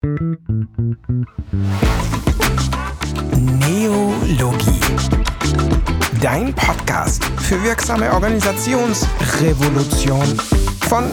Neologie. Dein Podcast für wirksame Organisationsrevolution von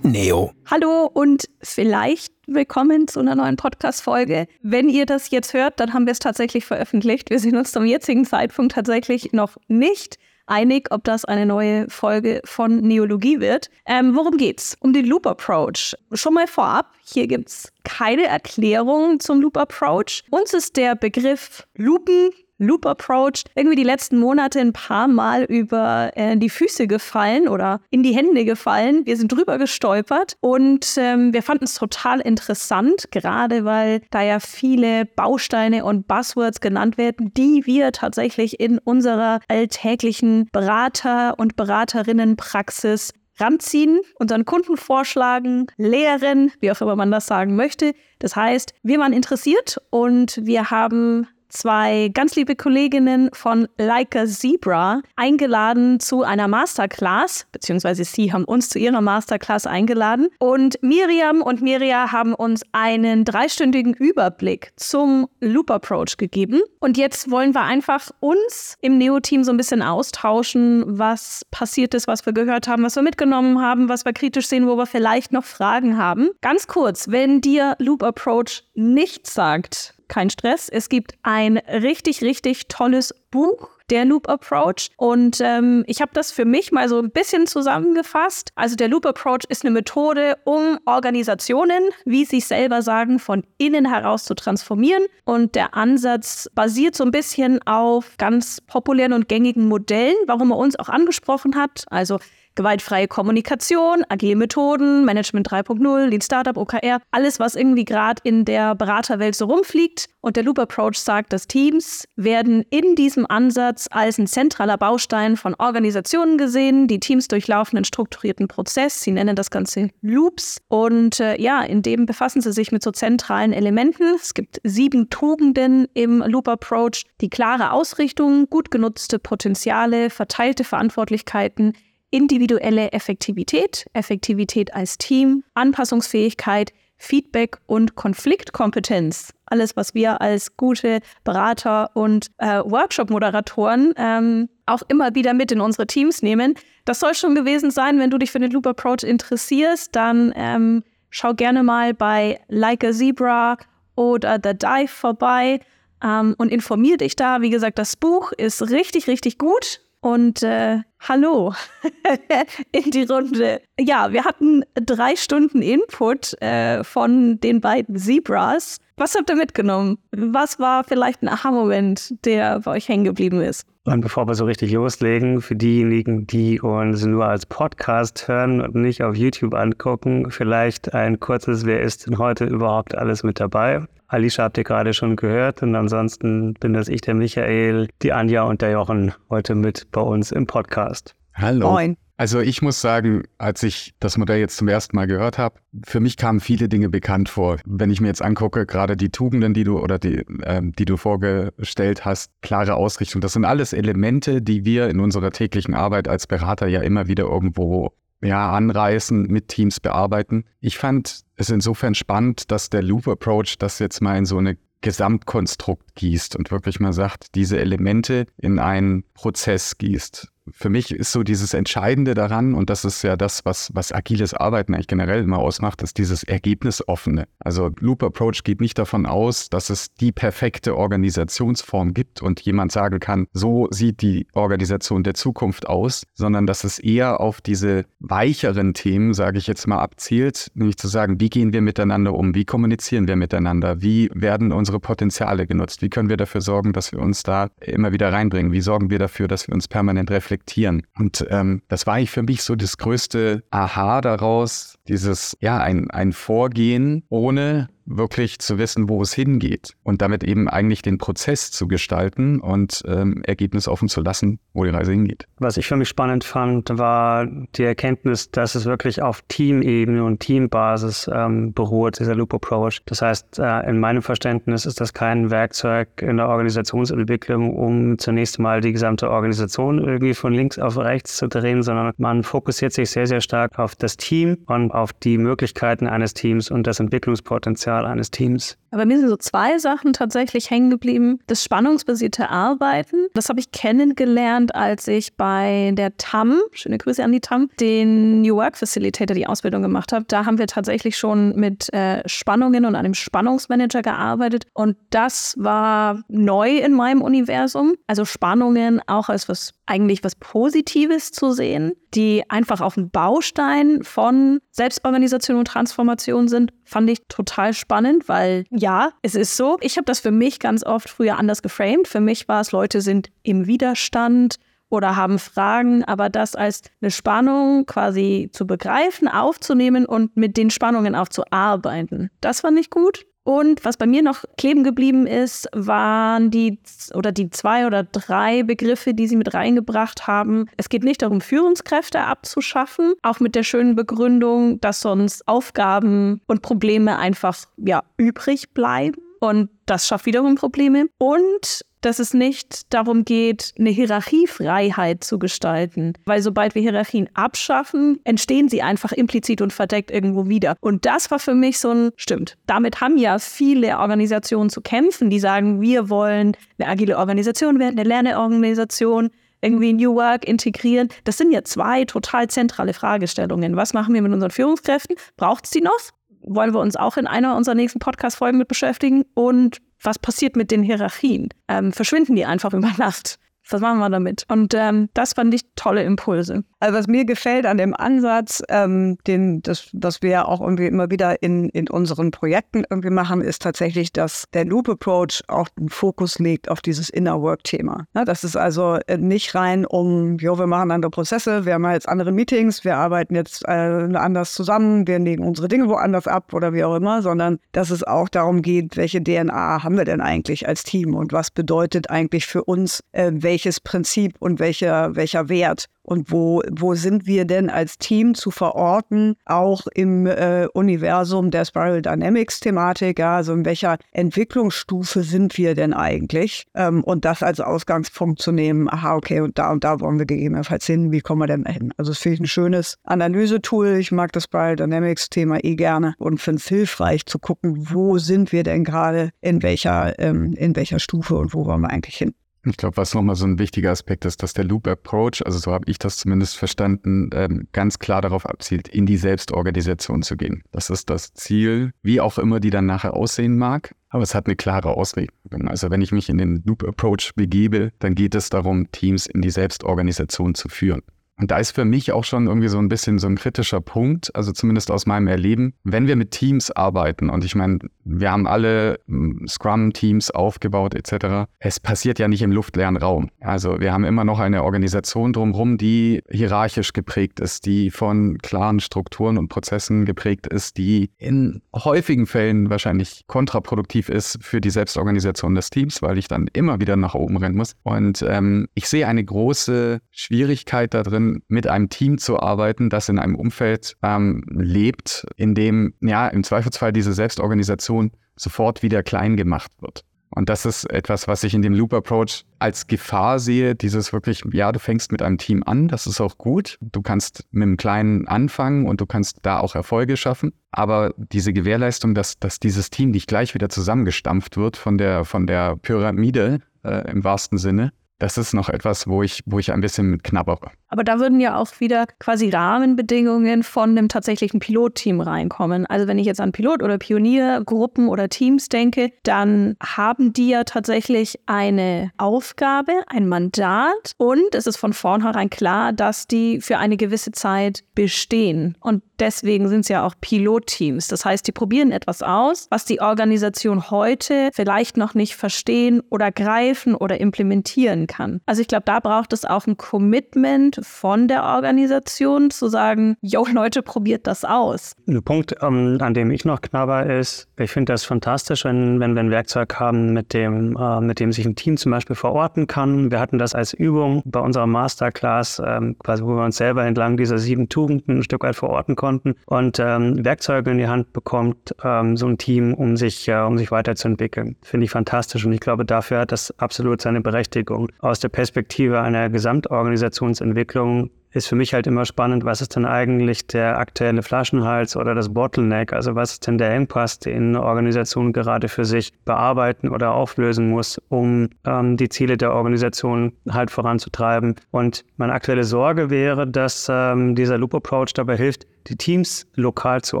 Neo. Hallo und vielleicht willkommen zu einer neuen Podcast-Folge. Wenn ihr das jetzt hört, dann haben wir es tatsächlich veröffentlicht. Wir sind uns zum jetzigen Zeitpunkt tatsächlich noch nicht einig, ob das eine neue Folge von Neologie wird. Ähm, worum geht's? Um den Loop Approach. Schon mal vorab, hier gibt's keine Erklärung zum Loop Approach. Uns ist der Begriff Loopen Loop Approach irgendwie die letzten Monate ein paar Mal über äh, die Füße gefallen oder in die Hände gefallen. Wir sind drüber gestolpert und ähm, wir fanden es total interessant, gerade weil da ja viele Bausteine und Buzzwords genannt werden, die wir tatsächlich in unserer alltäglichen Berater- und Beraterinnenpraxis ranziehen, unseren Kunden vorschlagen, lehren, wie auch immer man das sagen möchte. Das heißt, wir waren interessiert und wir haben zwei ganz liebe Kolleginnen von Like a Zebra eingeladen zu einer Masterclass, beziehungsweise sie haben uns zu ihrer Masterclass eingeladen. Und Miriam und Miria haben uns einen dreistündigen Überblick zum Loop Approach gegeben. Und jetzt wollen wir einfach uns im Neo-Team so ein bisschen austauschen, was passiert ist, was wir gehört haben, was wir mitgenommen haben, was wir kritisch sehen, wo wir vielleicht noch Fragen haben. Ganz kurz, wenn dir Loop Approach nichts sagt, kein Stress. Es gibt ein richtig, richtig tolles Buch, der Loop Approach. Und ähm, ich habe das für mich mal so ein bisschen zusammengefasst. Also der Loop Approach ist eine Methode, um Organisationen, wie sie selber sagen, von innen heraus zu transformieren. Und der Ansatz basiert so ein bisschen auf ganz populären und gängigen Modellen, warum er uns auch angesprochen hat. Also gewaltfreie Kommunikation, agile Methoden, Management 3.0, Lean Startup, OKR, alles, was irgendwie gerade in der Beraterwelt so rumfliegt. Und der Loop Approach sagt, dass Teams werden in diesem Ansatz als ein zentraler Baustein von Organisationen gesehen. Die Teams durchlaufen einen strukturierten Prozess. Sie nennen das Ganze Loops. Und äh, ja, in dem befassen sie sich mit so zentralen Elementen. Es gibt sieben Tugenden im Loop Approach. Die klare Ausrichtung, gut genutzte Potenziale, verteilte Verantwortlichkeiten, individuelle Effektivität, Effektivität als Team, Anpassungsfähigkeit, Feedback und Konfliktkompetenz. Alles, was wir als gute Berater und äh, Workshop-Moderatoren ähm, auch immer wieder mit in unsere Teams nehmen. Das soll schon gewesen sein. Wenn du dich für den Loop Approach interessierst, dann ähm, schau gerne mal bei Like a Zebra oder The Dive vorbei ähm, und informier dich da. Wie gesagt, das Buch ist richtig, richtig gut. Und äh, hallo in die Runde. Ja, wir hatten drei Stunden Input äh, von den beiden Zebras. Was habt ihr mitgenommen? Was war vielleicht ein Aha-Moment, der bei euch hängen geblieben ist? Und bevor wir so richtig loslegen, für diejenigen, die uns nur als Podcast hören und nicht auf YouTube angucken, vielleicht ein kurzes, wer ist denn heute überhaupt alles mit dabei? Alicia habt ihr gerade schon gehört und ansonsten bin das ich, der Michael, die Anja und der Jochen heute mit bei uns im Podcast. Hallo. Moin. Also ich muss sagen, als ich das Modell jetzt zum ersten Mal gehört habe, für mich kamen viele Dinge bekannt vor. Wenn ich mir jetzt angucke, gerade die Tugenden, die du oder die, ähm, die du vorgestellt hast, klare Ausrichtung, das sind alles Elemente, die wir in unserer täglichen Arbeit als Berater ja immer wieder irgendwo ja, anreißen, mit Teams bearbeiten. Ich fand es insofern spannend, dass der Loop Approach das jetzt mal in so eine Gesamtkonstrukt gießt und wirklich mal sagt, diese Elemente in einen Prozess gießt für mich ist so dieses Entscheidende daran, und das ist ja das, was, was agiles Arbeiten eigentlich generell immer ausmacht, ist dieses Ergebnisoffene. Also Loop Approach geht nicht davon aus, dass es die perfekte Organisationsform gibt und jemand sagen kann, so sieht die Organisation der Zukunft aus, sondern dass es eher auf diese weicheren Themen, sage ich jetzt mal, abzielt, nämlich zu sagen, wie gehen wir miteinander um, wie kommunizieren wir miteinander, wie werden unsere Potenziale genutzt, wie können wir dafür sorgen, dass wir uns da immer wieder reinbringen, wie sorgen wir dafür, dass wir uns permanent reflektieren reflektieren. Und ähm, das war eigentlich für mich so das größte Aha daraus, dieses, ja, ein, ein Vorgehen ohne wirklich zu wissen, wo es hingeht und damit eben eigentlich den Prozess zu gestalten und ähm, Ergebnis offen zu lassen, wo die Reise hingeht. Was ich für mich spannend fand, war die Erkenntnis, dass es wirklich auf Teamebene und Teambasis ähm, beruht, dieser Loop Approach. Das heißt, äh, in meinem Verständnis ist das kein Werkzeug in der Organisationsentwicklung, um zunächst mal die gesamte Organisation irgendwie von links auf rechts zu drehen, sondern man fokussiert sich sehr, sehr stark auf das Team und auf die Möglichkeiten eines Teams und das Entwicklungspotenzial Potenzial eines Teams. Aber mir sind so zwei Sachen tatsächlich hängen geblieben. Das spannungsbasierte Arbeiten, das habe ich kennengelernt, als ich bei der TAM, schöne Grüße an die TAM, den New Work Facilitator, die Ausbildung gemacht habe. Da haben wir tatsächlich schon mit äh, Spannungen und einem Spannungsmanager gearbeitet. Und das war neu in meinem Universum. Also Spannungen auch als was eigentlich was Positives zu sehen, die einfach auf dem Baustein von Selbstorganisation und Transformation sind, fand ich total spannend, weil ja, es ist so. Ich habe das für mich ganz oft früher anders geframed. Für mich war es, Leute sind im Widerstand oder haben Fragen, aber das als eine Spannung quasi zu begreifen, aufzunehmen und mit den Spannungen auch zu arbeiten. Das fand ich gut. Und was bei mir noch kleben geblieben ist, waren die oder die zwei oder drei Begriffe, die sie mit reingebracht haben. Es geht nicht darum, Führungskräfte abzuschaffen, auch mit der schönen Begründung, dass sonst Aufgaben und Probleme einfach ja übrig bleiben. Und das schafft wiederum Probleme. Und dass es nicht darum geht, eine Hierarchiefreiheit zu gestalten. Weil sobald wir Hierarchien abschaffen, entstehen sie einfach implizit und verdeckt irgendwo wieder. Und das war für mich so ein, stimmt, damit haben ja viele Organisationen zu kämpfen, die sagen, wir wollen eine agile Organisation werden, eine Lerneorganisation irgendwie New Work integrieren. Das sind ja zwei total zentrale Fragestellungen. Was machen wir mit unseren Führungskräften? Braucht es die noch? Wollen wir uns auch in einer unserer nächsten Podcast-Folgen mit beschäftigen? Und was passiert mit den Hierarchien? Ähm, verschwinden die einfach über Nacht? Was machen wir damit? Und ähm, das fand ich tolle Impulse. Also was mir gefällt an dem Ansatz, ähm, den, das, was wir ja auch irgendwie immer wieder in, in unseren Projekten irgendwie machen, ist tatsächlich, dass der Loop Approach auch den Fokus legt auf dieses Inner Work-Thema. Ja, das ist also äh, nicht rein um, jo, wir machen andere Prozesse, wir haben jetzt andere Meetings, wir arbeiten jetzt äh, anders zusammen, wir legen unsere Dinge woanders ab oder wie auch immer, sondern dass es auch darum geht, welche DNA haben wir denn eigentlich als Team und was bedeutet eigentlich für uns, äh, welches Prinzip und welcher, welcher Wert und wo, wo sind wir denn als Team zu verorten, auch im äh, Universum der Spiral Dynamics Thematik, ja, also in welcher Entwicklungsstufe sind wir denn eigentlich ähm, und das als Ausgangspunkt zu nehmen, aha, okay, und da und da wollen wir gegebenenfalls hin, wie kommen wir denn hin? Also das finde ich ein schönes Analysetool, ich mag das Spiral Dynamics Thema eh gerne und finde es hilfreich zu gucken, wo sind wir denn gerade, in welcher, ähm, in welcher Stufe und wo wollen wir eigentlich hin. Ich glaube, was nochmal so ein wichtiger Aspekt ist, dass der Loop Approach, also so habe ich das zumindest verstanden, ähm, ganz klar darauf abzielt, in die Selbstorganisation zu gehen. Das ist das Ziel, wie auch immer die dann nachher aussehen mag. Aber es hat eine klare Auslegung. Also wenn ich mich in den Loop Approach begebe, dann geht es darum, Teams in die Selbstorganisation zu führen. Und da ist für mich auch schon irgendwie so ein bisschen so ein kritischer Punkt, also zumindest aus meinem Erleben, wenn wir mit Teams arbeiten und ich meine, wir haben alle hm, Scrum-Teams aufgebaut etc. Es passiert ja nicht im luftleeren Raum. Also wir haben immer noch eine Organisation drumherum, die hierarchisch geprägt ist, die von klaren Strukturen und Prozessen geprägt ist, die in häufigen Fällen wahrscheinlich kontraproduktiv ist für die Selbstorganisation des Teams, weil ich dann immer wieder nach oben rennen muss. Und ähm, ich sehe eine große Schwierigkeit darin, mit einem Team zu arbeiten, das in einem Umfeld ähm, lebt, in dem ja im Zweifelsfall diese Selbstorganisation sofort wieder klein gemacht wird. Und das ist etwas, was ich in dem Loop Approach als Gefahr sehe. Dieses wirklich, ja, du fängst mit einem Team an, das ist auch gut. Du kannst mit einem Kleinen anfangen und du kannst da auch Erfolge schaffen. Aber diese Gewährleistung, dass, dass dieses Team nicht gleich wieder zusammengestampft wird von der, von der Pyramide äh, im wahrsten Sinne, das ist noch etwas, wo ich, wo ich ein bisschen mit knabbere. Aber da würden ja auch wieder quasi Rahmenbedingungen von einem tatsächlichen Pilotteam reinkommen. Also wenn ich jetzt an Pilot- oder Pioniergruppen oder Teams denke, dann haben die ja tatsächlich eine Aufgabe, ein Mandat und es ist von vornherein klar, dass die für eine gewisse Zeit bestehen. Und deswegen sind es ja auch Pilotteams. Das heißt, die probieren etwas aus, was die Organisation heute vielleicht noch nicht verstehen oder greifen oder implementieren kann. Also ich glaube, da braucht es auch ein Commitment von der Organisation zu sagen, yo Leute, probiert das aus. Ein Punkt, um, ähm, an dem ich noch knabber ist, ich finde das fantastisch, wenn, wenn wir ein Werkzeug haben, mit dem, äh, mit dem sich ein Team zum Beispiel verorten kann. Wir hatten das als Übung bei unserer Masterclass, ähm, wo wir uns selber entlang dieser sieben Tugenden ein Stück weit verorten konnten und ähm, Werkzeuge in die Hand bekommt, ähm, so ein Team, um sich, äh, um sich weiterzuentwickeln. Finde ich fantastisch und ich glaube, dafür hat das absolut seine Berechtigung. Aus der Perspektive einer Gesamtorganisationsentwicklung Entwicklung ist für mich halt immer spannend, was ist denn eigentlich der aktuelle Flaschenhals oder das Bottleneck? Also was ist denn der Engpass, den eine Organisation gerade für sich bearbeiten oder auflösen muss, um ähm, die Ziele der Organisation halt voranzutreiben? Und meine aktuelle Sorge wäre, dass ähm, dieser Loop Approach dabei hilft, die Teams lokal zu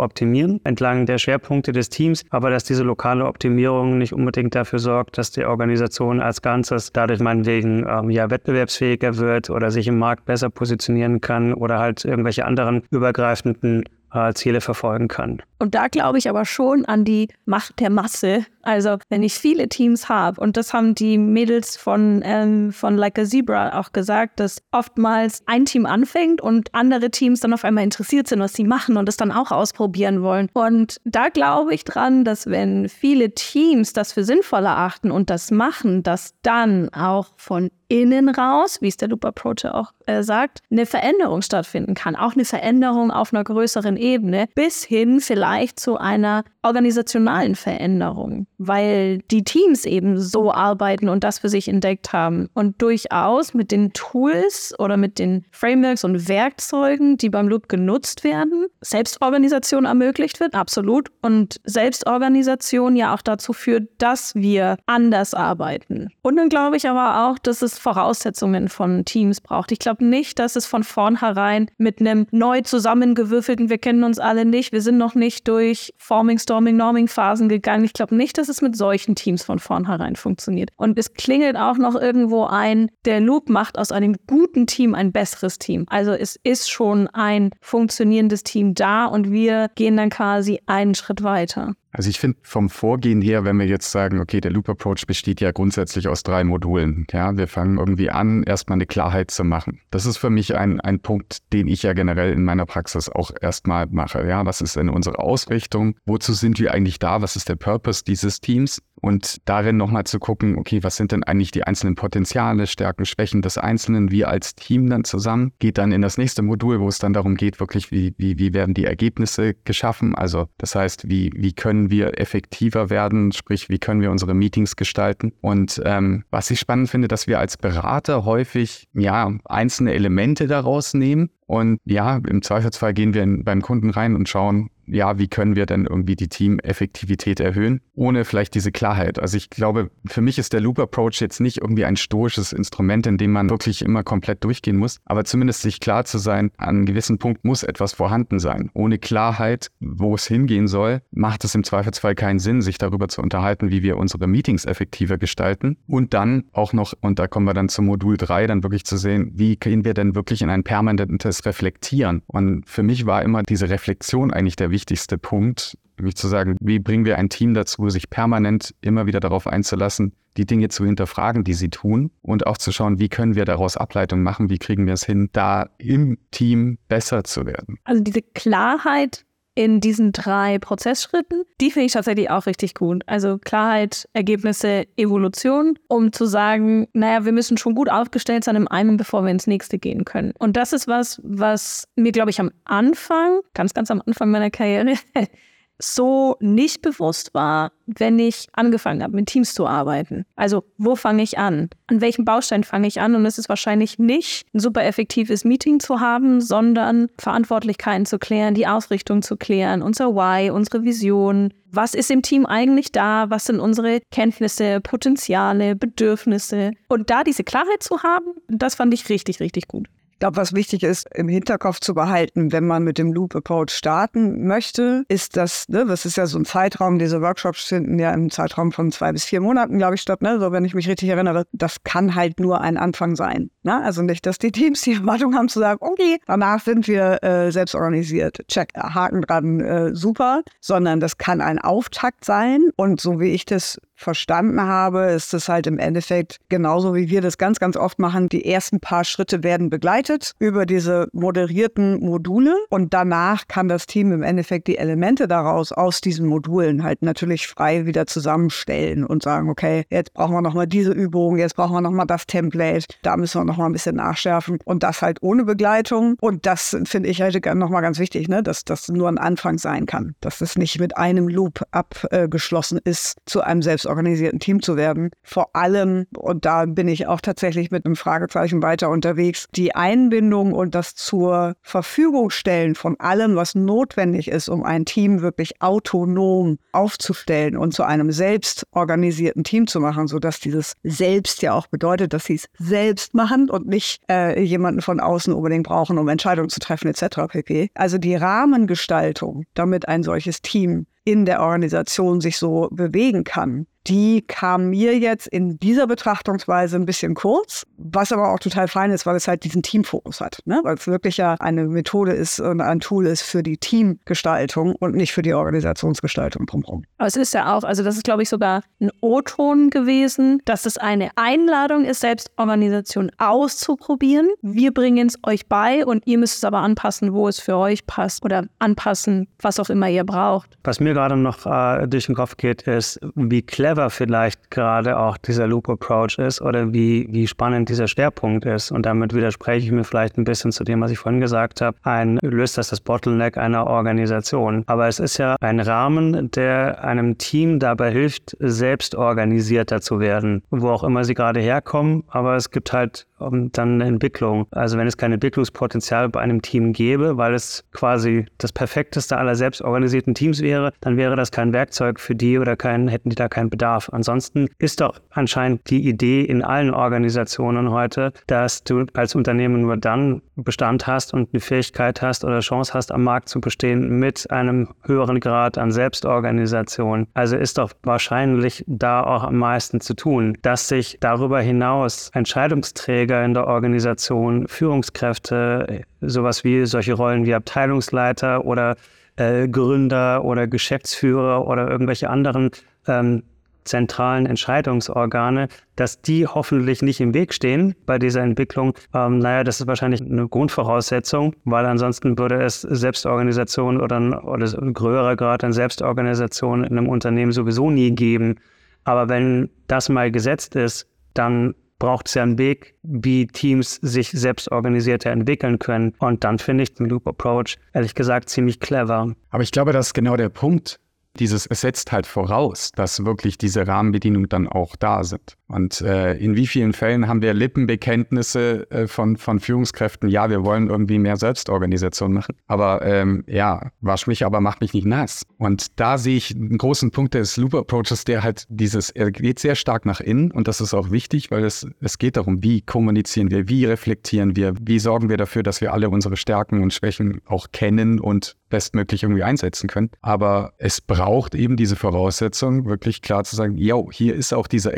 optimieren, entlang der Schwerpunkte des Teams, aber dass diese lokale Optimierung nicht unbedingt dafür sorgt, dass die Organisation als Ganzes dadurch meinetwegen ähm, ja wettbewerbsfähiger wird oder sich im Markt besser positionieren kann oder halt irgendwelche anderen übergreifenden Ziele verfolgen kann. Und da glaube ich aber schon an die Macht der Masse. Also wenn ich viele Teams habe, und das haben die Mädels von, ähm, von Like a Zebra auch gesagt, dass oftmals ein Team anfängt und andere Teams dann auf einmal interessiert sind, was sie machen und es dann auch ausprobieren wollen. Und da glaube ich dran, dass wenn viele Teams das für sinnvoll erachten und das machen, dass dann auch von innen raus, wie es der Loop Approach auch äh, sagt, eine Veränderung stattfinden kann. Auch eine Veränderung auf einer größeren Ebene, bis hin vielleicht zu einer organisationalen Veränderung, weil die Teams eben so arbeiten und das für sich entdeckt haben und durchaus mit den Tools oder mit den Frameworks und Werkzeugen, die beim Loop genutzt werden, Selbstorganisation ermöglicht wird, absolut. Und Selbstorganisation ja auch dazu führt, dass wir anders arbeiten. Und dann glaube ich aber auch, dass es Voraussetzungen von Teams braucht. Ich glaube nicht, dass es von vornherein mit einem neu zusammengewürfelten, wir kennen uns alle nicht, wir sind noch nicht durch Forming, Storming, Norming Phasen gegangen. Ich glaube nicht, dass es mit solchen Teams von vornherein funktioniert. Und es klingelt auch noch irgendwo ein, der Loop macht aus einem guten Team ein besseres Team. Also es ist schon ein funktionierendes Team da und wir gehen dann quasi einen Schritt weiter. Also ich finde vom Vorgehen her, wenn wir jetzt sagen, okay, der Loop Approach besteht ja grundsätzlich aus drei Modulen. Ja, wir fangen irgendwie an, erstmal eine Klarheit zu machen. Das ist für mich ein, ein Punkt, den ich ja generell in meiner Praxis auch erstmal mache. Ja, was ist denn unsere Ausrichtung? Wozu sind wir eigentlich da? Was ist der Purpose dieses Teams? und darin nochmal zu gucken, okay, was sind denn eigentlich die einzelnen Potenziale, Stärken, Schwächen des Einzelnen, wir als Team dann zusammen, geht dann in das nächste Modul, wo es dann darum geht, wirklich, wie, wie, wie werden die Ergebnisse geschaffen, also das heißt, wie, wie können wir effektiver werden, sprich, wie können wir unsere Meetings gestalten? Und ähm, was ich spannend finde, dass wir als Berater häufig, ja, einzelne Elemente daraus nehmen. Und ja, im Zweifelsfall gehen wir beim Kunden rein und schauen, ja, wie können wir denn irgendwie die Teameffektivität erhöhen, ohne vielleicht diese Klarheit. Also ich glaube, für mich ist der Loop Approach jetzt nicht irgendwie ein stoisches Instrument, in dem man wirklich immer komplett durchgehen muss, aber zumindest sich klar zu sein, an einem gewissen Punkt muss etwas vorhanden sein. Ohne Klarheit, wo es hingehen soll, macht es im Zweifelsfall keinen Sinn, sich darüber zu unterhalten, wie wir unsere Meetings effektiver gestalten und dann auch noch, und da kommen wir dann zum Modul 3, dann wirklich zu sehen, wie gehen wir denn wirklich in ein permanentes Reflektieren. Und für mich war immer diese Reflexion eigentlich der wichtigste Punkt, nämlich zu sagen, wie bringen wir ein Team dazu, sich permanent immer wieder darauf einzulassen, die Dinge zu hinterfragen, die sie tun und auch zu schauen, wie können wir daraus Ableitung machen, wie kriegen wir es hin, da im Team besser zu werden. Also diese Klarheit in diesen drei Prozessschritten, die finde ich tatsächlich auch richtig gut. Also Klarheit, Ergebnisse, Evolution, um zu sagen, naja, wir müssen schon gut aufgestellt sein im einen, bevor wir ins nächste gehen können. Und das ist was, was mir, glaube ich, am Anfang, ganz, ganz am Anfang meiner Karriere, so nicht bewusst war, wenn ich angefangen habe, mit Teams zu arbeiten. Also, wo fange ich an? An welchem Baustein fange ich an? Und es ist wahrscheinlich nicht ein super effektives Meeting zu haben, sondern Verantwortlichkeiten zu klären, die Ausrichtung zu klären, unser Why, unsere Vision. Was ist im Team eigentlich da? Was sind unsere Kenntnisse, Potenziale, Bedürfnisse? Und da diese Klarheit zu haben, das fand ich richtig, richtig gut. Ich glaube, was wichtig ist, im Hinterkopf zu behalten, wenn man mit dem Loop Approach starten möchte, ist das, ne, das ist ja so ein Zeitraum, diese Workshops finden ja im Zeitraum von zwei bis vier Monaten, glaube ich, statt, ne? So, wenn ich mich richtig erinnere, das kann halt nur ein Anfang sein. Ne? Also nicht, dass die Teams die Erwartung haben zu sagen, okay, danach sind wir äh, selbst organisiert. Check, Haken dran, äh, super, sondern das kann ein Auftakt sein. Und so wie ich das verstanden habe, ist es halt im Endeffekt genauso wie wir das ganz, ganz oft machen. Die ersten paar Schritte werden begleitet über diese moderierten Module und danach kann das Team im Endeffekt die Elemente daraus aus diesen Modulen halt natürlich frei wieder zusammenstellen und sagen, okay, jetzt brauchen wir nochmal diese Übung, jetzt brauchen wir nochmal das Template, da müssen wir nochmal ein bisschen nachschärfen und das halt ohne Begleitung und das finde ich halt nochmal ganz wichtig, ne, dass das nur ein Anfang sein kann, dass es nicht mit einem Loop abgeschlossen ist zu einem selbst selbstorganisierten Team zu werden. Vor allem, und da bin ich auch tatsächlich mit einem Fragezeichen weiter unterwegs, die Einbindung und das zur Verfügung stellen von allem, was notwendig ist, um ein Team wirklich autonom aufzustellen und zu einem selbstorganisierten Team zu machen, sodass dieses Selbst ja auch bedeutet, dass sie es selbst machen und nicht äh, jemanden von außen unbedingt brauchen, um Entscheidungen zu treffen etc. pp. Also die Rahmengestaltung, damit ein solches Team in der Organisation sich so bewegen kann die kam mir jetzt in dieser Betrachtungsweise ein bisschen kurz, was aber auch total fein ist, weil es halt diesen Teamfokus hat. Ne? Weil es wirklich ja eine Methode ist und ein Tool ist für die Teamgestaltung und nicht für die Organisationsgestaltung drumherum. Aber es ist ja auch, also das ist, glaube ich, sogar ein O-Ton gewesen, dass es eine Einladung ist, Selbstorganisation auszuprobieren. Wir bringen es euch bei und ihr müsst es aber anpassen, wo es für euch passt oder anpassen, was auch immer ihr braucht. Was mir gerade noch äh, durch den Kopf geht, ist, wie clever clever vielleicht gerade auch dieser Loop Approach ist oder wie, wie spannend dieser Schwerpunkt ist. Und damit widerspreche ich mir vielleicht ein bisschen zu dem, was ich vorhin gesagt habe. Ein löst das das Bottleneck einer Organisation. Aber es ist ja ein Rahmen, der einem Team dabei hilft, selbst organisierter zu werden, wo auch immer sie gerade herkommen. Aber es gibt halt dann eine Entwicklung. Also wenn es kein Entwicklungspotenzial bei einem Team gäbe, weil es quasi das perfekteste aller selbstorganisierten Teams wäre, dann wäre das kein Werkzeug für die oder kein, hätten die da keinen Bedarf. Ansonsten ist doch anscheinend die Idee in allen Organisationen heute, dass du als Unternehmen nur dann Bestand hast und eine Fähigkeit hast oder Chance hast, am Markt zu bestehen mit einem höheren Grad an Selbstorganisation. Also ist doch wahrscheinlich da auch am meisten zu tun, dass sich darüber hinaus Entscheidungsträger Träger in der Organisation, Führungskräfte, sowas wie solche Rollen wie Abteilungsleiter oder äh, Gründer oder Geschäftsführer oder irgendwelche anderen ähm, zentralen Entscheidungsorgane, dass die hoffentlich nicht im Weg stehen bei dieser Entwicklung. Ähm, naja, das ist wahrscheinlich eine Grundvoraussetzung, weil ansonsten würde es Selbstorganisation oder, oder ein größerer Grad an Selbstorganisation in einem Unternehmen sowieso nie geben. Aber wenn das mal gesetzt ist, dann braucht es ja einen Weg, wie Teams sich selbst organisierter entwickeln können. Und dann finde ich den Loop Approach ehrlich gesagt ziemlich clever. Aber ich glaube, das ist genau der Punkt. Dieses, es setzt halt voraus, dass wirklich diese Rahmenbedingungen dann auch da sind. Und äh, in wie vielen Fällen haben wir Lippenbekenntnisse äh, von, von Führungskräften, ja, wir wollen irgendwie mehr Selbstorganisation machen. Aber ähm, ja, wasch mich, aber mach mich nicht nass. Und da sehe ich einen großen Punkt des Loop Approaches, der halt dieses, er geht sehr stark nach innen und das ist auch wichtig, weil es, es geht darum, wie kommunizieren wir, wie reflektieren wir, wie sorgen wir dafür, dass wir alle unsere Stärken und Schwächen auch kennen und bestmöglich irgendwie einsetzen können. Aber es braucht eben diese Voraussetzung, wirklich klar zu sagen, yo, hier ist auch dieser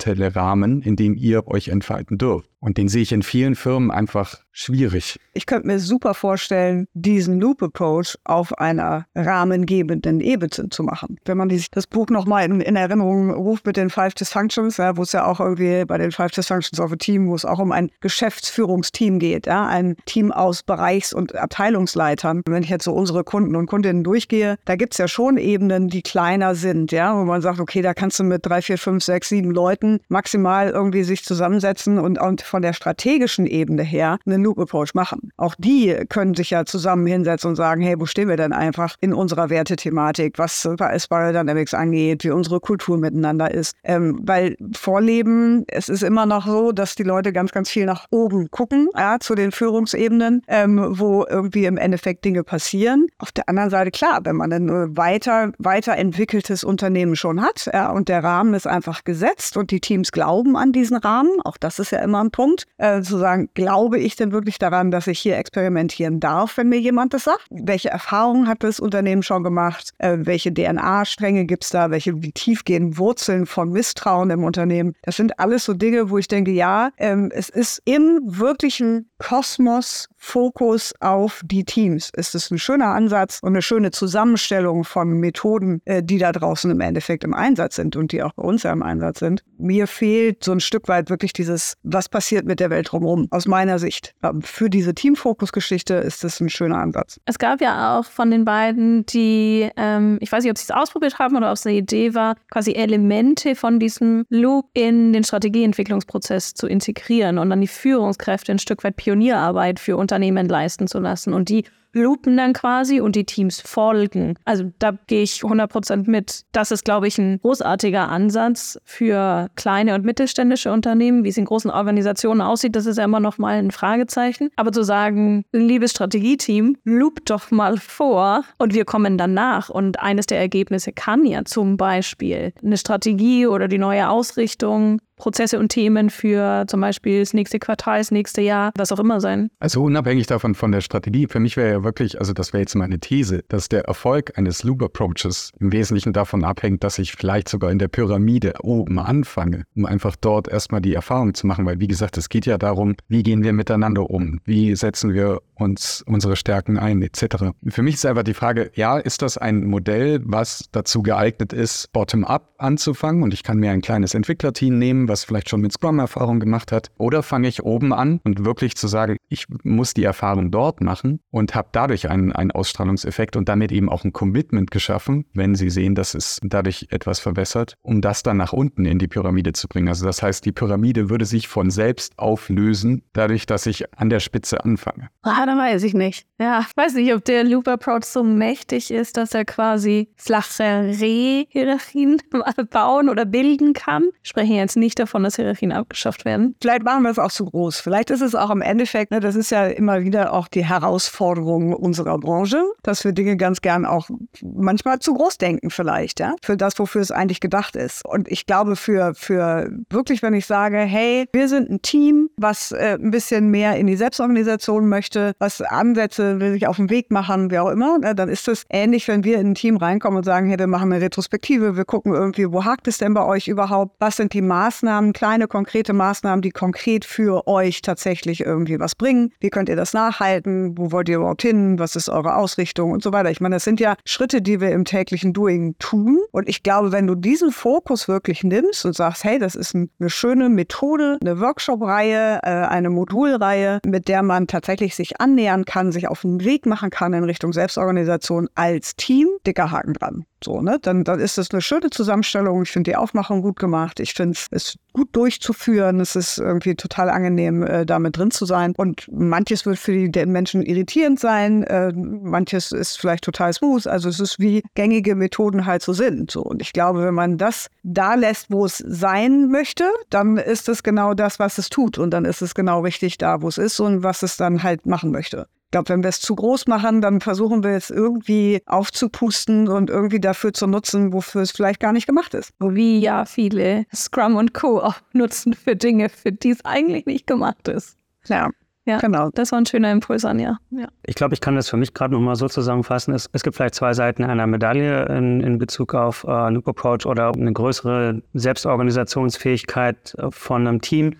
experimentelle Rahmen, in dem ihr euch entfalten dürft. Und den sehe ich in vielen Firmen einfach schwierig. Ich könnte mir super vorstellen, diesen Loop Approach auf einer rahmengebenden Ebene zu machen. Wenn man das Buch nochmal in, in Erinnerung ruft mit den Five Dysfunctions, ja, wo es ja auch irgendwie bei den Five Dysfunctions of a Team, wo es auch um ein Geschäftsführungsteam geht, ja, ein Team aus Bereichs- und Abteilungsleitern. Wenn ich jetzt so unsere Kunden und Kundinnen durchgehe, da gibt es ja schon Ebenen, die kleiner sind, ja, wo man sagt, okay, da kannst du mit drei, vier, fünf, sechs, sieben Leuten maximal irgendwie sich zusammensetzen und, und von der strategischen Ebene her einen Loop Approach machen. Auch die können sich ja zusammen hinsetzen und sagen, hey, wo stehen wir denn einfach in unserer Wertethematik, was bei Spiral Dynamics angeht, wie unsere Kultur miteinander ist. Ähm, weil Vorleben, es ist immer noch so, dass die Leute ganz, ganz viel nach oben gucken, ja, zu den Führungsebenen, ähm, wo irgendwie im Endeffekt Dinge passieren. Auf der anderen Seite, klar, wenn man ein weiter, weiterentwickeltes Unternehmen schon hat ja, und der Rahmen ist einfach gesetzt und die Teams glauben an diesen Rahmen, auch das ist ja immer ein Punkt, Punkt, äh, zu sagen, glaube ich denn wirklich daran, dass ich hier experimentieren darf, wenn mir jemand das sagt? Welche Erfahrungen hat das Unternehmen schon gemacht? Äh, welche DNA-Stränge gibt es da? Welche wie tief gehen Wurzeln von Misstrauen im Unternehmen? Das sind alles so Dinge, wo ich denke, ja, ähm, es ist im wirklichen Kosmos Fokus auf die Teams. Es ist ein schöner Ansatz und eine schöne Zusammenstellung von Methoden, äh, die da draußen im Endeffekt im Einsatz sind und die auch bei uns ja im Einsatz sind. Mir fehlt so ein Stück weit wirklich dieses, was passiert mit der Welt drumherum, aus meiner Sicht. Ähm, für diese Teamfokus-Geschichte ist das ein schöner Ansatz. Es gab ja auch von den beiden, die, ähm, ich weiß nicht, ob sie es ausprobiert haben oder ob es eine Idee war, quasi Elemente von diesem Loop in den Strategieentwicklungsprozess zu integrieren und dann die Führungskräfte ein Stück weit Pionierarbeit für Unternehmen leisten zu lassen. Und die loopen dann quasi und die Teams folgen. Also da gehe ich 100% mit. Das ist, glaube ich, ein großartiger Ansatz für kleine und mittelständische Unternehmen. Wie es in großen Organisationen aussieht, das ist ja immer noch mal ein Fragezeichen. Aber zu sagen, liebes Strategieteam, loop doch mal vor und wir kommen danach. Und eines der Ergebnisse kann ja zum Beispiel eine Strategie oder die neue Ausrichtung Prozesse und Themen für zum Beispiel das nächste Quartal, das nächste Jahr, was auch immer sein. Also unabhängig davon von der Strategie, für mich wäre wirklich, also das wäre jetzt meine These, dass der Erfolg eines Loop Approaches im Wesentlichen davon abhängt, dass ich vielleicht sogar in der Pyramide oben anfange, um einfach dort erstmal die Erfahrung zu machen, weil wie gesagt, es geht ja darum, wie gehen wir miteinander um, wie setzen wir uns unsere Stärken ein, etc. Für mich ist einfach die Frage, ja, ist das ein Modell, was dazu geeignet ist, bottom-up anzufangen und ich kann mir ein kleines Entwicklerteam nehmen, was vielleicht schon mit Scrum-Erfahrung gemacht hat, oder fange ich oben an und wirklich zu sagen, ich muss die Erfahrung dort machen und habe dadurch einen, einen Ausstrahlungseffekt und damit eben auch ein Commitment geschaffen, wenn Sie sehen, dass es dadurch etwas verbessert, um das dann nach unten in die Pyramide zu bringen. Also das heißt, die Pyramide würde sich von selbst auflösen, dadurch, dass ich an der Spitze anfange. Ah, da weiß ich nicht. Ja, ich weiß nicht, ob der Loop Approach so mächtig ist, dass er quasi flache Re-Hierarchien bauen oder bilden kann. Sprechen jetzt nicht davon, dass Hierarchien abgeschafft werden. Vielleicht machen wir es auch zu groß. Vielleicht ist es auch im Endeffekt, ne, das ist ja immer wieder auch die Herausforderung unserer Branche, dass wir Dinge ganz gern auch manchmal zu groß denken vielleicht, ja, für das, wofür es eigentlich gedacht ist. Und ich glaube, für, für wirklich, wenn ich sage, hey, wir sind ein Team, was äh, ein bisschen mehr in die Selbstorganisation möchte, was Ansätze will sich auf den Weg machen, wie auch immer, ne, dann ist es ähnlich, wenn wir in ein Team reinkommen und sagen, hey, wir machen eine Retrospektive, wir gucken irgendwie, wo hakt es denn bei euch überhaupt? Was sind die Maßnahmen, kleine konkrete Maßnahmen, die konkret für euch tatsächlich irgendwie was bringen? Wie könnt ihr das nachhalten? Wo wollt ihr überhaupt hin? Was ist eure Ausrichtung und so weiter? Ich meine, das sind ja Schritte, die wir im täglichen Doing tun. Und ich glaube, wenn du diesen Fokus wirklich nimmst und sagst, hey, das ist eine schöne Methode, eine Workshop-Reihe, äh, eine Modulreihe, mit der man tatsächlich sich annähern kann, sich auf den Weg machen kann in Richtung Selbstorganisation als Team, dicker Haken dran. So, ne? Dann, dann ist das eine schöne Zusammenstellung. Ich finde die Aufmachung gut gemacht. Ich finde es gut durchzuführen. Es ist irgendwie total angenehm, äh, damit drin zu sein. Und manches wird für die Menschen irritierend sein. Äh, manches ist vielleicht total smooth. Also es ist wie gängige Methoden halt so sind. So. Und ich glaube, wenn man das da lässt, wo es sein möchte, dann ist es genau das, was es tut. Und dann ist es genau richtig da, wo es ist und was es dann halt machen möchte. Ich glaube, wenn wir es zu groß machen, dann versuchen wir es irgendwie aufzupusten und irgendwie dafür zu nutzen, wofür es vielleicht gar nicht gemacht ist. Wie ja viele Scrum und Co. auch nutzen für Dinge, für die es eigentlich nicht gemacht ist. Ja. Ja, Genau. das war ein schöner Impuls, Anja. Ja. Ich glaube, ich kann das für mich gerade nochmal so zusammenfassen. Es, es gibt vielleicht zwei Seiten einer Medaille in, in Bezug auf äh, Loop Approach oder eine größere Selbstorganisationsfähigkeit äh, von einem Team.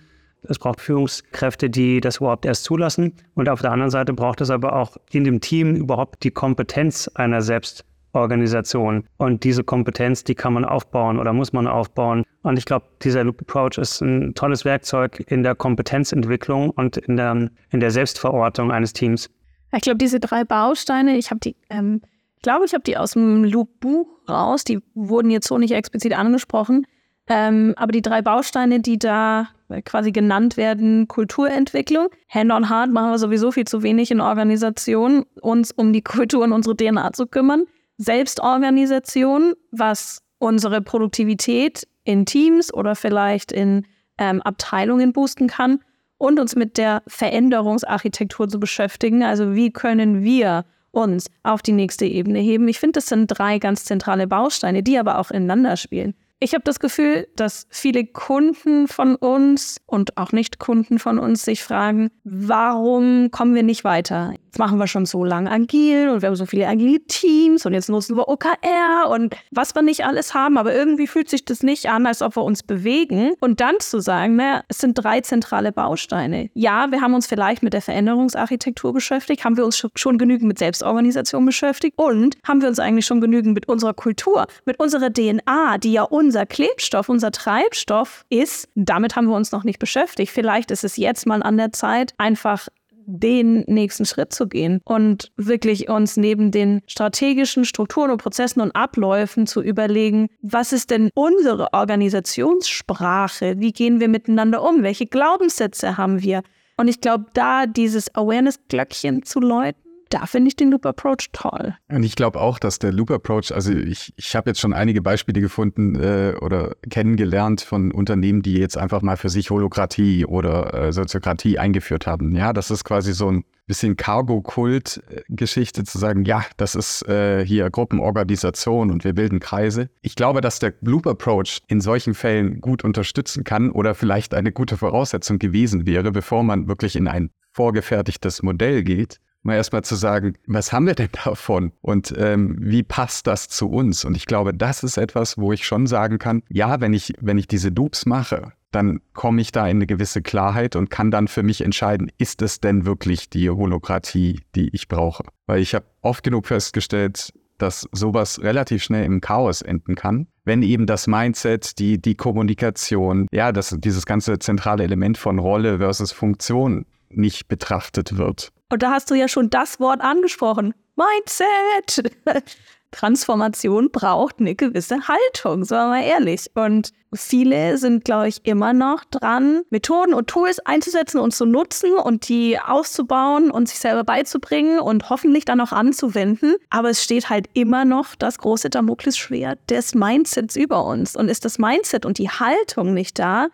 Es braucht Führungskräfte, die das überhaupt erst zulassen. Und auf der anderen Seite braucht es aber auch in dem Team überhaupt die Kompetenz einer Selbstorganisation. Und diese Kompetenz, die kann man aufbauen oder muss man aufbauen. Und ich glaube, dieser Loop Approach ist ein tolles Werkzeug in der Kompetenzentwicklung und in der, in der Selbstverortung eines Teams. Ich glaube, diese drei Bausteine, ich habe die, ähm, ich glaube, ich habe die aus dem Loop-Buch raus, die wurden jetzt so nicht explizit angesprochen. Ähm, aber die drei Bausteine, die da quasi genannt werden, Kulturentwicklung, Hand on Heart machen wir sowieso viel zu wenig in Organisationen, uns um die Kultur und unsere DNA zu kümmern. Selbstorganisation, was unsere Produktivität in Teams oder vielleicht in ähm, Abteilungen boosten kann und uns mit der Veränderungsarchitektur zu beschäftigen. Also wie können wir uns auf die nächste Ebene heben? Ich finde, das sind drei ganz zentrale Bausteine, die aber auch ineinander spielen. Ich habe das Gefühl, dass viele Kunden von uns und auch Nicht-Kunden von uns sich fragen, warum kommen wir nicht weiter? Jetzt machen wir schon so lange agil und wir haben so viele agile Teams und jetzt nutzen wir OKR und was wir nicht alles haben, aber irgendwie fühlt sich das nicht an, als ob wir uns bewegen. Und dann zu sagen, naja, es sind drei zentrale Bausteine. Ja, wir haben uns vielleicht mit der Veränderungsarchitektur beschäftigt, haben wir uns schon, genügend mit Selbstorganisation beschäftigt und haben wir uns eigentlich schon genügend mit unserer Kultur, mit unserer DNA, die ja unser Klebstoff, unser Treibstoff ist. Damit haben wir uns noch nicht beschäftigt. Vielleicht ist es jetzt mal an der Zeit, einfach den nächsten Schritt zu gehen und wirklich uns neben den strategischen Strukturen und Prozessen und Abläufen zu überlegen, was ist denn unsere Organisationssprache? Wie gehen wir miteinander um? Welche Glaubenssätze haben wir? Und ich glaube, da dieses Awareness-Glöckchen zu läuten, da finde ich den Loop Approach toll. Und ich glaube auch, dass der Loop Approach, also ich, ich habe jetzt schon einige Beispiele gefunden äh, oder kennengelernt von Unternehmen, die jetzt einfach mal für sich Holokratie oder äh, Soziokratie eingeführt haben. Ja, das ist quasi so ein bisschen Cargo-Kult-Geschichte zu sagen, ja, das ist äh, hier Gruppenorganisation und wir bilden Kreise. Ich glaube, dass der Loop Approach in solchen Fällen gut unterstützen kann oder vielleicht eine gute Voraussetzung gewesen wäre, bevor man wirklich in ein vorgefertigtes Modell geht mal erstmal zu sagen, was haben wir denn davon und ähm, wie passt das zu uns? Und ich glaube, das ist etwas, wo ich schon sagen kann, ja, wenn ich, wenn ich diese Loops mache, dann komme ich da in eine gewisse Klarheit und kann dann für mich entscheiden, ist es denn wirklich die Holokratie, die ich brauche? Weil ich habe oft genug festgestellt, dass sowas relativ schnell im Chaos enden kann, wenn eben das Mindset, die, die Kommunikation, ja, das, dieses ganze zentrale Element von Rolle versus Funktion nicht betrachtet wird. Und da hast du ja schon das Wort angesprochen. Mindset. Transformation braucht eine gewisse Haltung, sagen wir mal ehrlich. Und viele sind, glaube ich, immer noch dran, Methoden und Tools einzusetzen und zu nutzen und die auszubauen und sich selber beizubringen und hoffentlich dann auch anzuwenden. Aber es steht halt immer noch das große Damoklesschwert des Mindsets über uns. Und ist das Mindset und die Haltung nicht da,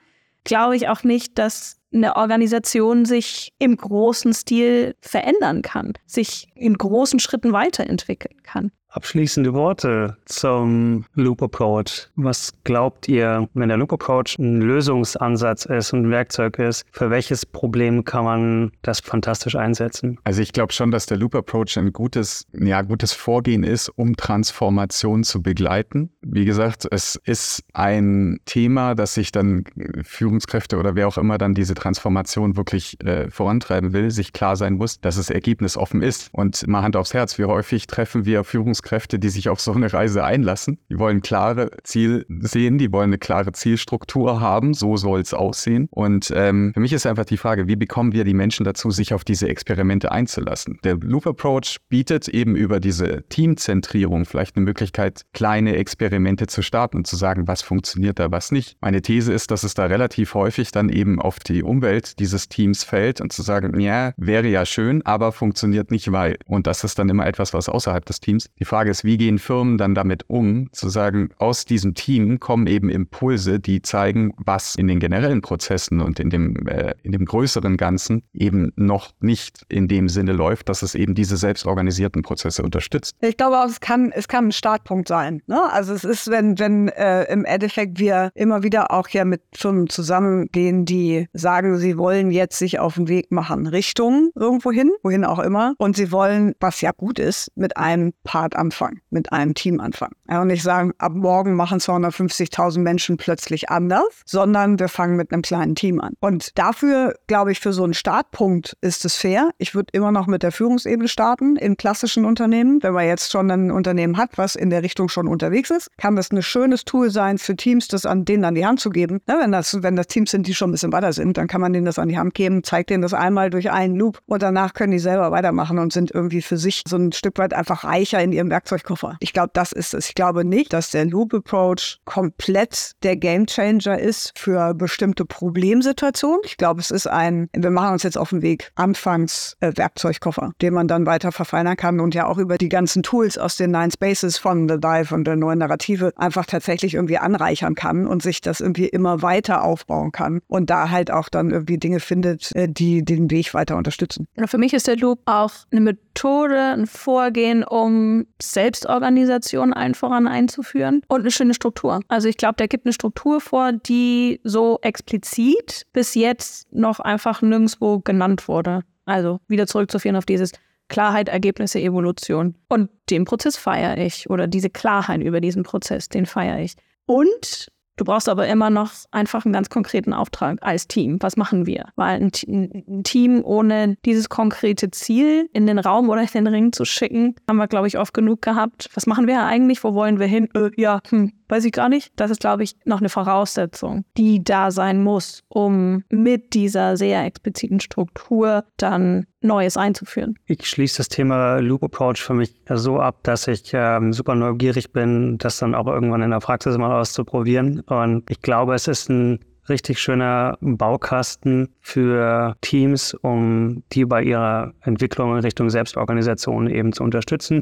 glaube ich auch nicht, dass eine Organisation sich im großen Stil verändern kann, sich in großen Schritten weiterentwickeln kann. Abschließende Worte zum Loop Approach. Was glaubt ihr, wenn der Loop Approach ein Lösungsansatz ist und ein Werkzeug ist, für welches Problem kann man das fantastisch einsetzen? Also ich glaube schon, dass der Loop Approach ein gutes, ja, gutes Vorgehen ist, um Transformation zu begleiten. Wie gesagt, es ist ein Thema, das sich dann Führungskräfte oder wer auch immer dann diese Transformation wirklich äh, vorantreiben will, sich klar sein muss, dass es ergebnisoffen ist. Und mal Hand aufs Herz, wie häufig treffen wir Führungskräfte Führungskräfte, die sich auf so eine Reise einlassen. Die wollen klare Ziel sehen, die wollen eine klare Zielstruktur haben, so soll es aussehen. Und ähm, für mich ist einfach die Frage, wie bekommen wir die Menschen dazu, sich auf diese Experimente einzulassen? Der Loop Approach bietet eben über diese Teamzentrierung vielleicht eine Möglichkeit, kleine Experimente zu starten und zu sagen, was funktioniert da, was nicht. Meine These ist, dass es da relativ häufig dann eben auf die Umwelt dieses Teams fällt und zu sagen, ja, wäre ja schön, aber funktioniert nicht, weil. Und das ist dann immer etwas, was außerhalb des Teams. Die Frage ist, wie gehen Firmen dann damit um, zu sagen, aus diesem Team kommen eben Impulse, die zeigen, was in den generellen Prozessen und in dem, äh, in dem größeren Ganzen eben noch nicht in dem Sinne läuft, dass es eben diese selbstorganisierten Prozesse unterstützt. Ich glaube auch, es kann, es kann ein Startpunkt sein. Ne? Also es ist, wenn, wenn äh, im Endeffekt wir immer wieder auch ja mit Firmen zusammengehen, die sagen, sie wollen jetzt sich auf den Weg machen, Richtung irgendwo hin, wohin auch immer. Und sie wollen, was ja gut ist, mit einem Part anfangen, mit einem Team anfangen. Ja, und nicht sagen, ab morgen machen 250.000 Menschen plötzlich anders, sondern wir fangen mit einem kleinen Team an. Und dafür, glaube ich, für so einen Startpunkt ist es fair. Ich würde immer noch mit der Führungsebene starten in klassischen Unternehmen. Wenn man jetzt schon ein Unternehmen hat, was in der Richtung schon unterwegs ist, kann das ein schönes Tool sein für Teams, das an denen an die Hand zu geben. Ja, wenn, das, wenn das Teams sind, die schon ein bisschen weiter sind, dann kann man denen das an die Hand geben, zeigt denen das einmal durch einen Loop und danach können die selber weitermachen und sind irgendwie für sich so ein Stück weit einfach reicher in ihrem Werkzeugkoffer. Ich glaube, das ist es. Ich glaube nicht, dass der Loop Approach komplett der Gamechanger ist für bestimmte Problemsituationen. Ich glaube, es ist ein, wir machen uns jetzt auf den Weg, anfangs äh, Werkzeugkoffer, den man dann weiter verfeinern kann und ja auch über die ganzen Tools aus den Nine Spaces von The Dive und der neuen Narrative einfach tatsächlich irgendwie anreichern kann und sich das irgendwie immer weiter aufbauen kann und da halt auch dann irgendwie Dinge findet, äh, die den Weg weiter unterstützen. Für mich ist der Loop auch eine Methode, ein Vorgehen, um Selbstorganisation allen voran einzuführen und eine schöne Struktur. Also ich glaube, der gibt eine Struktur vor, die so explizit bis jetzt noch einfach nirgendwo genannt wurde. Also wieder zurückzuführen auf dieses Klarheit, Ergebnisse, Evolution. Und den Prozess feiere ich oder diese Klarheit über diesen Prozess, den feiere ich. Und Du brauchst aber immer noch einfach einen ganz konkreten Auftrag als Team. Was machen wir? Weil ein, ein, Team ohne dieses konkrete Ziel in den Raum oder in den Ring zu schicken, haben wir, glaube ich, oft genug gehabt. Was machen wir eigentlich? Wo wollen wir hin? Äh, ja, hm, weiß ich gar nicht. Das ist, glaube ich, noch eine Voraussetzung, die da sein muss, um mit dieser sehr expliziten Struktur dann Neues einzuführen. Ich schließe das Thema Loop Approach für mich so ab, dass ich ähm, super neugierig bin, das dann auch irgendwann in der Praxis mal auszuprobieren. Und ich glaube, es ist ein richtig schöner Baukasten für Teams, um die bei ihrer Entwicklung in Richtung Selbstorganisation eben zu unterstützen.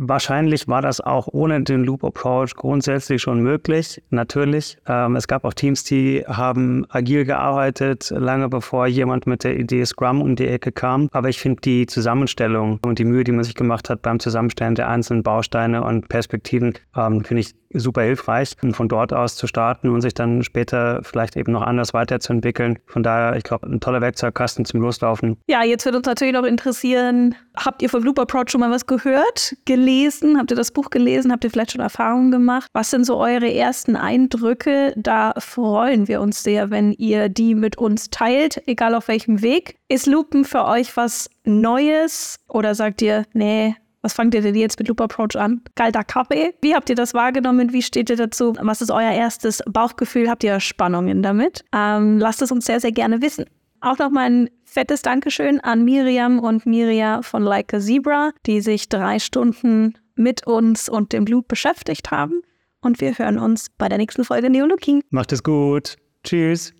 Wahrscheinlich war das auch ohne den Loop Approach grundsätzlich schon möglich. Natürlich. Ähm, es gab auch Teams, die haben agil gearbeitet, lange bevor jemand mit der Idee Scrum um die Ecke kam. Aber ich finde die Zusammenstellung und die Mühe, die man sich gemacht hat beim Zusammenstellen der einzelnen Bausteine und Perspektiven, ähm, finde ich super hilfreich, von dort aus zu starten und sich dann später vielleicht eben noch anders weiterzuentwickeln. Von daher, ich glaube, ein toller Werkzeugkasten zum Loslaufen. Ja, jetzt wird uns natürlich noch interessieren, habt ihr von Loop Approach schon mal was gehört, gelesen? Habt ihr das Buch gelesen? Habt ihr vielleicht schon Erfahrungen gemacht? Was sind so eure ersten Eindrücke? Da freuen wir uns sehr, wenn ihr die mit uns teilt, egal auf welchem Weg. Ist Loopen für euch was Neues oder sagt ihr, nee, was fangt ihr denn jetzt mit Loop Approach an? Galter Kaffee. Wie habt ihr das wahrgenommen? Wie steht ihr dazu? Was ist euer erstes Bauchgefühl? Habt ihr Spannungen damit? Ähm, lasst es uns sehr, sehr gerne wissen. Auch nochmal ein fettes Dankeschön an Miriam und Miria von Like a Zebra, die sich drei Stunden mit uns und dem Loop beschäftigt haben. Und wir hören uns bei der nächsten Folge Neologie. Macht es gut. Tschüss.